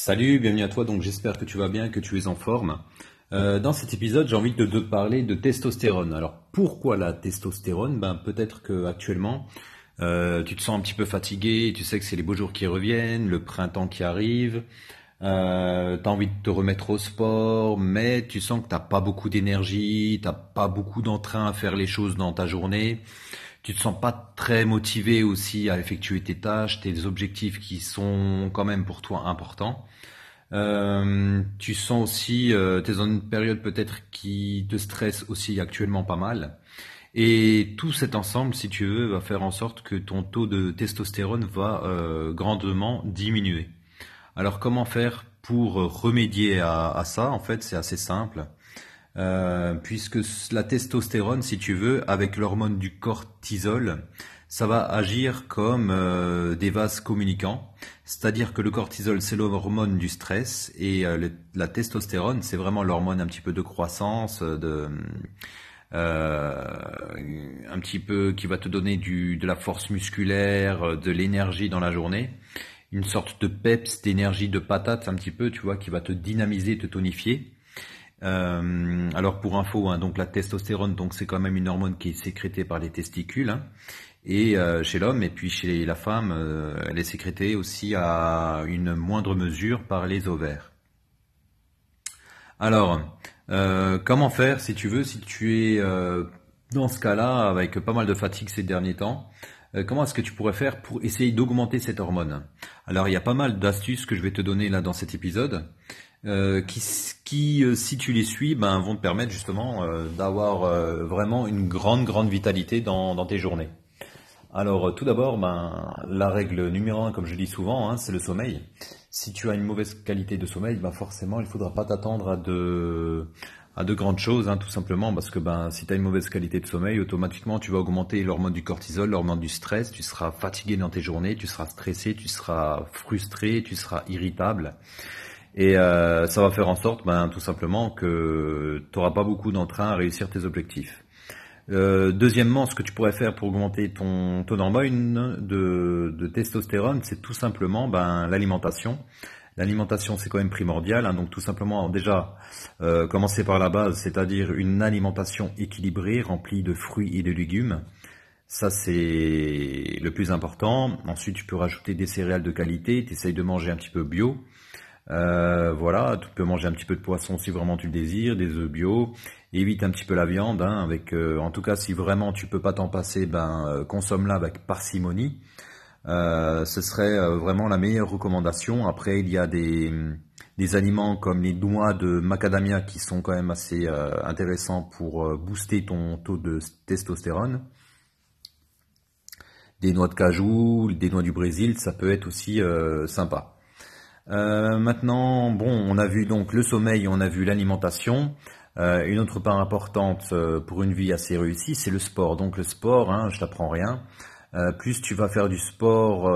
Salut, bienvenue à toi. Donc j'espère que tu vas bien, que tu es en forme. Euh, dans cet épisode, j'ai envie de te parler de testostérone. Alors pourquoi la testostérone? Ben peut-être que actuellement euh, tu te sens un petit peu fatigué, tu sais que c'est les beaux jours qui reviennent, le printemps qui arrive, euh, tu as envie de te remettre au sport, mais tu sens que t'as pas beaucoup d'énergie, t'as pas beaucoup d'entrain à faire les choses dans ta journée tu te sens pas très motivé aussi à effectuer tes tâches, tes objectifs qui sont quand même pour toi importants. Euh, tu sens aussi, euh, tu es dans une période peut-être qui te stresse aussi actuellement pas mal. Et tout cet ensemble, si tu veux, va faire en sorte que ton taux de testostérone va euh, grandement diminuer. Alors comment faire pour remédier à, à ça? En fait, c'est assez simple. Euh, puisque la testostérone, si tu veux, avec l'hormone du cortisol, ça va agir comme euh, des vases communicants. C'est-à-dire que le cortisol, c'est l'hormone du stress, et euh, la testostérone, c'est vraiment l'hormone un petit peu de croissance, de un petit peu qui va te donner du, de la force musculaire, de l'énergie dans la journée, une sorte de peps, d'énergie de patate un petit peu, tu vois, qui va te dynamiser, te tonifier. Euh, alors pour info, hein, donc la testostérone, donc c'est quand même une hormone qui est sécrétée par les testicules, hein, et euh, chez l'homme, et puis chez la femme, euh, elle est sécrétée aussi à une moindre mesure par les ovaires. Alors, comment faire si tu veux, si tu es dans ce cas-là avec pas mal de fatigue ces derniers temps comment est-ce que tu pourrais faire pour essayer d'augmenter cette hormone? Alors il y a pas mal d'astuces que je vais te donner là dans cet épisode. Euh, qui, qui euh, si tu les suis, ben, vont te permettre justement euh, d'avoir vraiment une grande, grande vitalité dans, dans tes journées. Alors tout d'abord, ben, la règle numéro un, comme je dis souvent, hein, c'est le sommeil. Si tu as une mauvaise qualité de sommeil, ben forcément, il ne faudra pas t'attendre à de, à de grandes choses, hein, tout simplement, parce que ben, si tu as une mauvaise qualité de sommeil, automatiquement, tu vas augmenter l'hormone du cortisol, l'hormone du stress, tu seras fatigué dans tes journées, tu seras stressé, tu seras frustré, tu seras irritable. Et euh, ça va faire en sorte, ben, tout simplement, que tu n'auras pas beaucoup d'entrain à réussir tes objectifs. Euh, deuxièmement, ce que tu pourrais faire pour augmenter ton taux d'hormone de, de, testostérone, c'est tout simplement ben, l'alimentation. L'alimentation, c'est quand même primordial. Hein, donc tout simplement, déjà, euh, commencer par la base, c'est-à-dire une alimentation équilibrée, remplie de fruits et de légumes. Ça, c'est le plus important. Ensuite, tu peux rajouter des céréales de qualité. Tu essayes de manger un petit peu bio. Euh, voilà, tu peux manger un petit peu de poisson si vraiment tu le désires, des œufs bio. Évite un petit peu la viande, hein, avec, euh, en tout cas, si vraiment tu peux pas t'en passer, ben euh, consomme-la avec parcimonie. ce serait vraiment la meilleure recommandation. Après, il y a des, des aliments comme les noix de macadamia qui sont quand même assez intéressants pour booster ton taux de testostérone. Des noix de cajou, des noix du Brésil, ça peut être aussi sympa. Euh, maintenant, bon, on a vu donc le sommeil, on a vu l'alimentation. Euh, une autre part importante euh, pour une vie assez réussie, c'est le sport. Donc le sport, hein, je t'apprends rien. plus tu vas faire du sport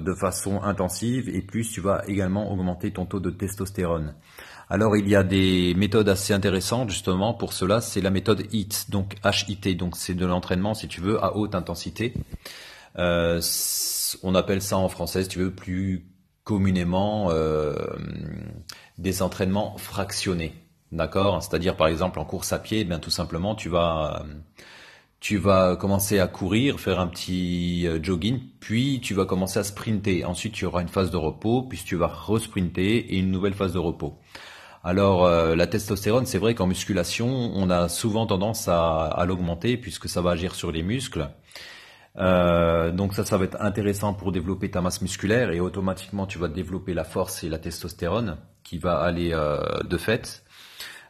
de façon intensive et plus tu vas également augmenter ton taux de testostérone. Alors il y a des méthodes assez intéressantes justement pour cela, c'est la méthode HIT, donc HIT, donc c'est de l'entraînement si tu veux à haute intensité. on appelle ça en français si tu veux plus communément euh, des entraînements fractionnés. D'accord? C'est-à-dire par exemple en course à pied, eh bien tout simplement tu vas tu vas commencer à courir, faire un petit euh, jogging, puis tu vas commencer à sprinter. Ensuite, tu auras une phase de repos, puis tu vas resprinter et une nouvelle phase de repos. Alors euh, la testostérone, c'est vrai qu'en musculation, on a souvent tendance à l'augmenter puisque ça va agir sur les muscles. Euh, donc ça, ça va être intéressant pour développer ta masse musculaire et automatiquement tu vas développer la force et la testostérone qui va aller euh, de fait.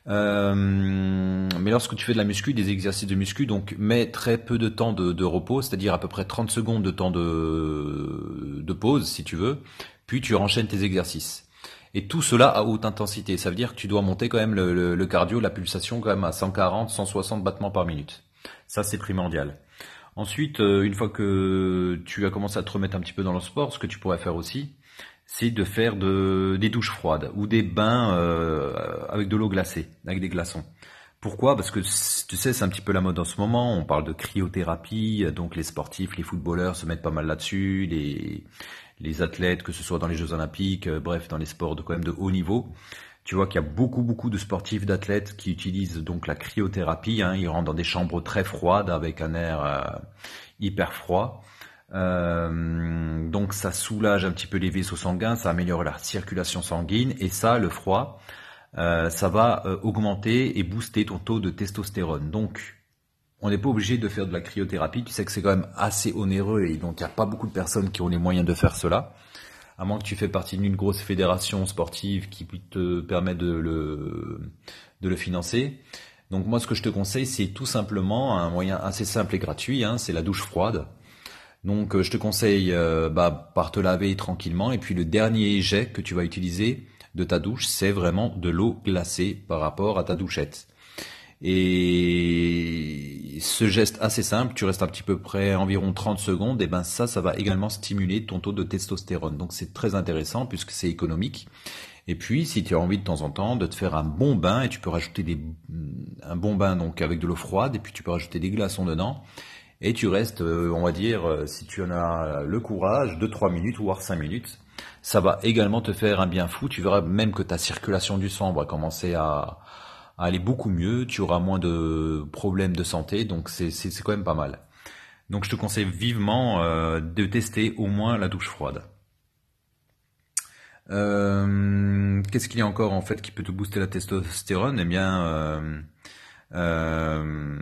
Euh, mais lorsque tu fais de la muscu, des exercices de muscu, donc mets très peu de temps de, repos, c'est-à-dire à peu près 30 secondes de temps de, pause si tu veux, puis tu enchaînes tes exercices. Et tout cela à haute intensité, ça veut dire que tu dois monter quand même le, le cardio, la pulsation quand même à 140, 160 battements par minute. Ça c'est primordial. Ensuite, euh, une fois que tu as commencé à te remettre un petit peu dans le sport, ce que tu pourrais faire aussi, c'est de faire des douches froides ou des bains euh, avec de l'eau glacée, avec des glaçons. Pourquoi? Parce que tu sais, c'est un petit peu la mode en ce moment. On parle de cryothérapie, donc les sportifs, les footballeurs se mettent pas mal là-dessus, les, les athlètes, que ce soit dans les Jeux Olympiques, euh, bref, dans les sports de quand même de haut niveau. Tu vois qu'il y a beaucoup beaucoup de sportifs, d'athlètes qui utilisent donc la cryothérapie. Hein. Ils rentrent dans des chambres très froides avec un air euh, hyper froid. Euh, donc ça soulage un petit peu les vaisseaux sanguins, ça améliore la circulation sanguine et ça, le froid, euh, ça va augmenter et booster ton taux de testostérone. Donc on n'est pas obligé de faire de la cryothérapie. Tu sais que c'est quand même assez onéreux et donc il n'y a pas beaucoup de personnes qui ont les moyens de faire cela à moins que tu fais partie d'une grosse fédération sportive qui te permet de le, de le financer. Donc moi, ce que je te conseille, c'est tout simplement un moyen assez simple et gratuit, hein, c'est la douche froide. Donc euh, je te conseille euh, bah, par te laver tranquillement et puis le dernier jet que tu vas utiliser de ta douche, c'est vraiment de l'eau glacée par rapport à ta douchette. Et ce geste assez simple, tu restes un petit peu près environ 30 secondes, et ben ça, ça va également stimuler ton taux de testostérone. Donc c'est très intéressant puisque c'est économique. Et puis, si tu as envie de temps en temps de te faire un bon bain, et tu peux rajouter des, un bon bain donc avec de l'eau froide, et puis tu peux rajouter des glaçons dedans, et tu restes, euh, on va dire, euh, si tu en as le courage, 2-3 minutes, voire 5 minutes. Ça va également te faire un bien fou. Tu verras même que ta circulation du sang va commencer à, aller beaucoup mieux, tu auras moins de problèmes de santé, donc c'est quand même pas mal. Donc je te conseille vivement euh, de tester au moins la douche froide. Euh, qu'est-ce qu'il y a encore en fait qui peut te booster la testostérone? Eh bien, euh,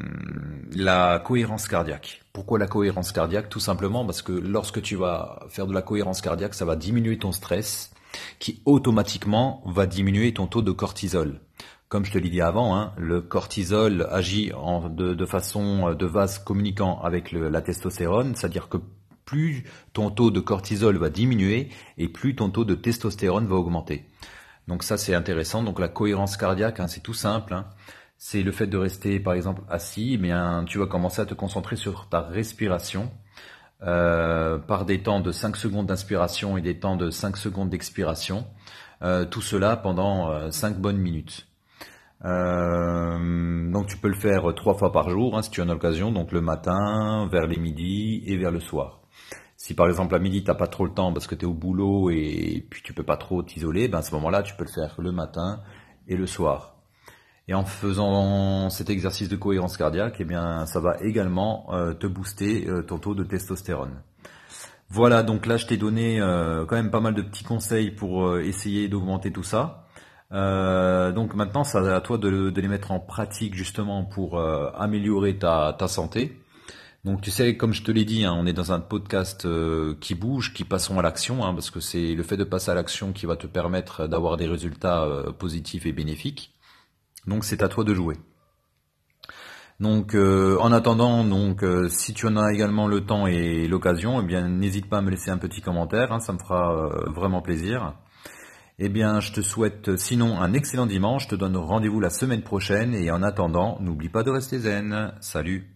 la cohérence cardiaque. Pourquoi la cohérence cardiaque? Tout simplement parce que lorsque tu vas faire de la cohérence cardiaque, ça va diminuer ton stress, qui automatiquement va diminuer ton taux de cortisol. Comme je te l'ai dit avant, hein, le cortisol agit en, de, façon euh, de vase communiquant avec la testostérone, c'est-à-dire que plus ton taux de cortisol va diminuer et plus ton taux de testostérone va augmenter. Donc ça c'est intéressant. Donc la cohérence cardiaque, hein, c'est tout simple. Hein. C'est le fait de rester par exemple assis, mais tu vas commencer à te concentrer sur ta respiration euh, par des temps de 5 secondes d'inspiration et des temps de 5 secondes d'expiration. Euh, tout cela pendant 5 bonnes minutes. Euh, donc tu peux le faire trois fois par jour hein, si tu en as l'occasion, donc le matin, vers les midis et vers le soir. Si par exemple à midi t'as pas trop le temps parce que tu es au boulot et puis tu peux pas trop t'isoler, ben à ce moment-là tu peux le faire le matin et le soir. Et en faisant cet exercice de cohérence cardiaque, eh bien ça va également euh, te booster euh, ton taux de testostérone. Voilà, donc là je t'ai donné quand même pas mal de petits conseils pour essayer d'augmenter tout ça. Euh, donc maintenant, c'est à toi de, les mettre en pratique justement pour euh, améliorer ta, santé. Donc tu sais, comme je te l'ai dit, hein, on est dans un podcast euh, qui bouge, qui passons à l'action, hein, parce que c'est le fait de passer à l'action qui va te permettre d'avoir des résultats positifs et bénéfiques. Donc c'est à toi de jouer. Donc en attendant, donc si tu en as également le temps et l'occasion, eh bien n'hésite pas à me laisser un petit commentaire, hein, ça me fera vraiment plaisir. Eh bien, je te souhaite sinon un excellent dimanche. Je te donne rendez-vous la semaine prochaine. Et en attendant, n'oublie pas de rester zen. Salut